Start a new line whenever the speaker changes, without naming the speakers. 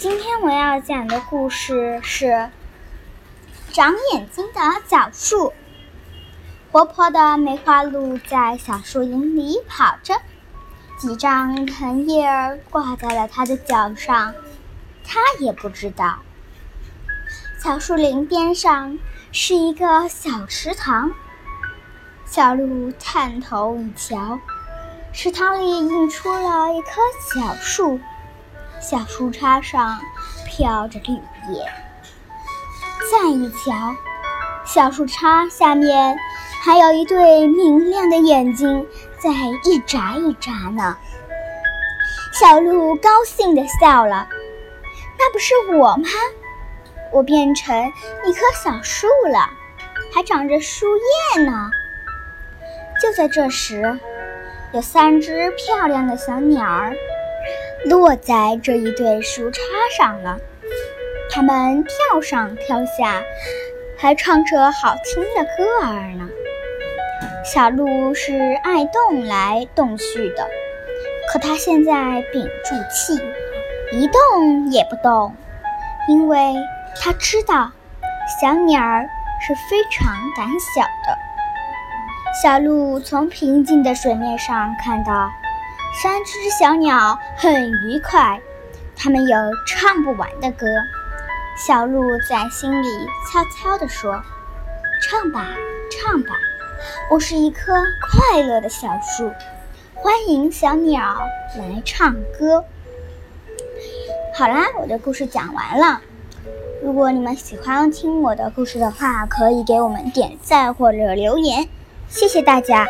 今天我要讲的故事是长眼睛的小树。活泼的梅花鹿在小树林里跑着，几张藤叶儿挂在了它的脚上，它也不知道。小树林边上是一个小池塘，小鹿探头一瞧，池塘里映出了一棵小树，小树杈上飘着绿叶。再一瞧，小树杈下面。还有一对明亮的眼睛在一眨一眨呢。小鹿高兴地笑了：“那不是我吗？我变成一棵小树了，还长着树叶呢。”就在这时，有三只漂亮的小鸟儿落在这一对树杈上了。它们跳上跳下，还唱着好听的歌儿呢。小鹿是爱动来动去的，可它现在屏住气，一动也不动，因为它知道小鸟是非常胆小的。小鹿从平静的水面上看到三只小鸟很愉快，它们有唱不完的歌。小鹿在心里悄悄地说：“唱吧，唱吧。”我是一棵快乐的小树，欢迎小鸟来唱歌。好啦，我的故事讲完了。如果你们喜欢听我的故事的话，可以给我们点赞或者留言，谢谢大家。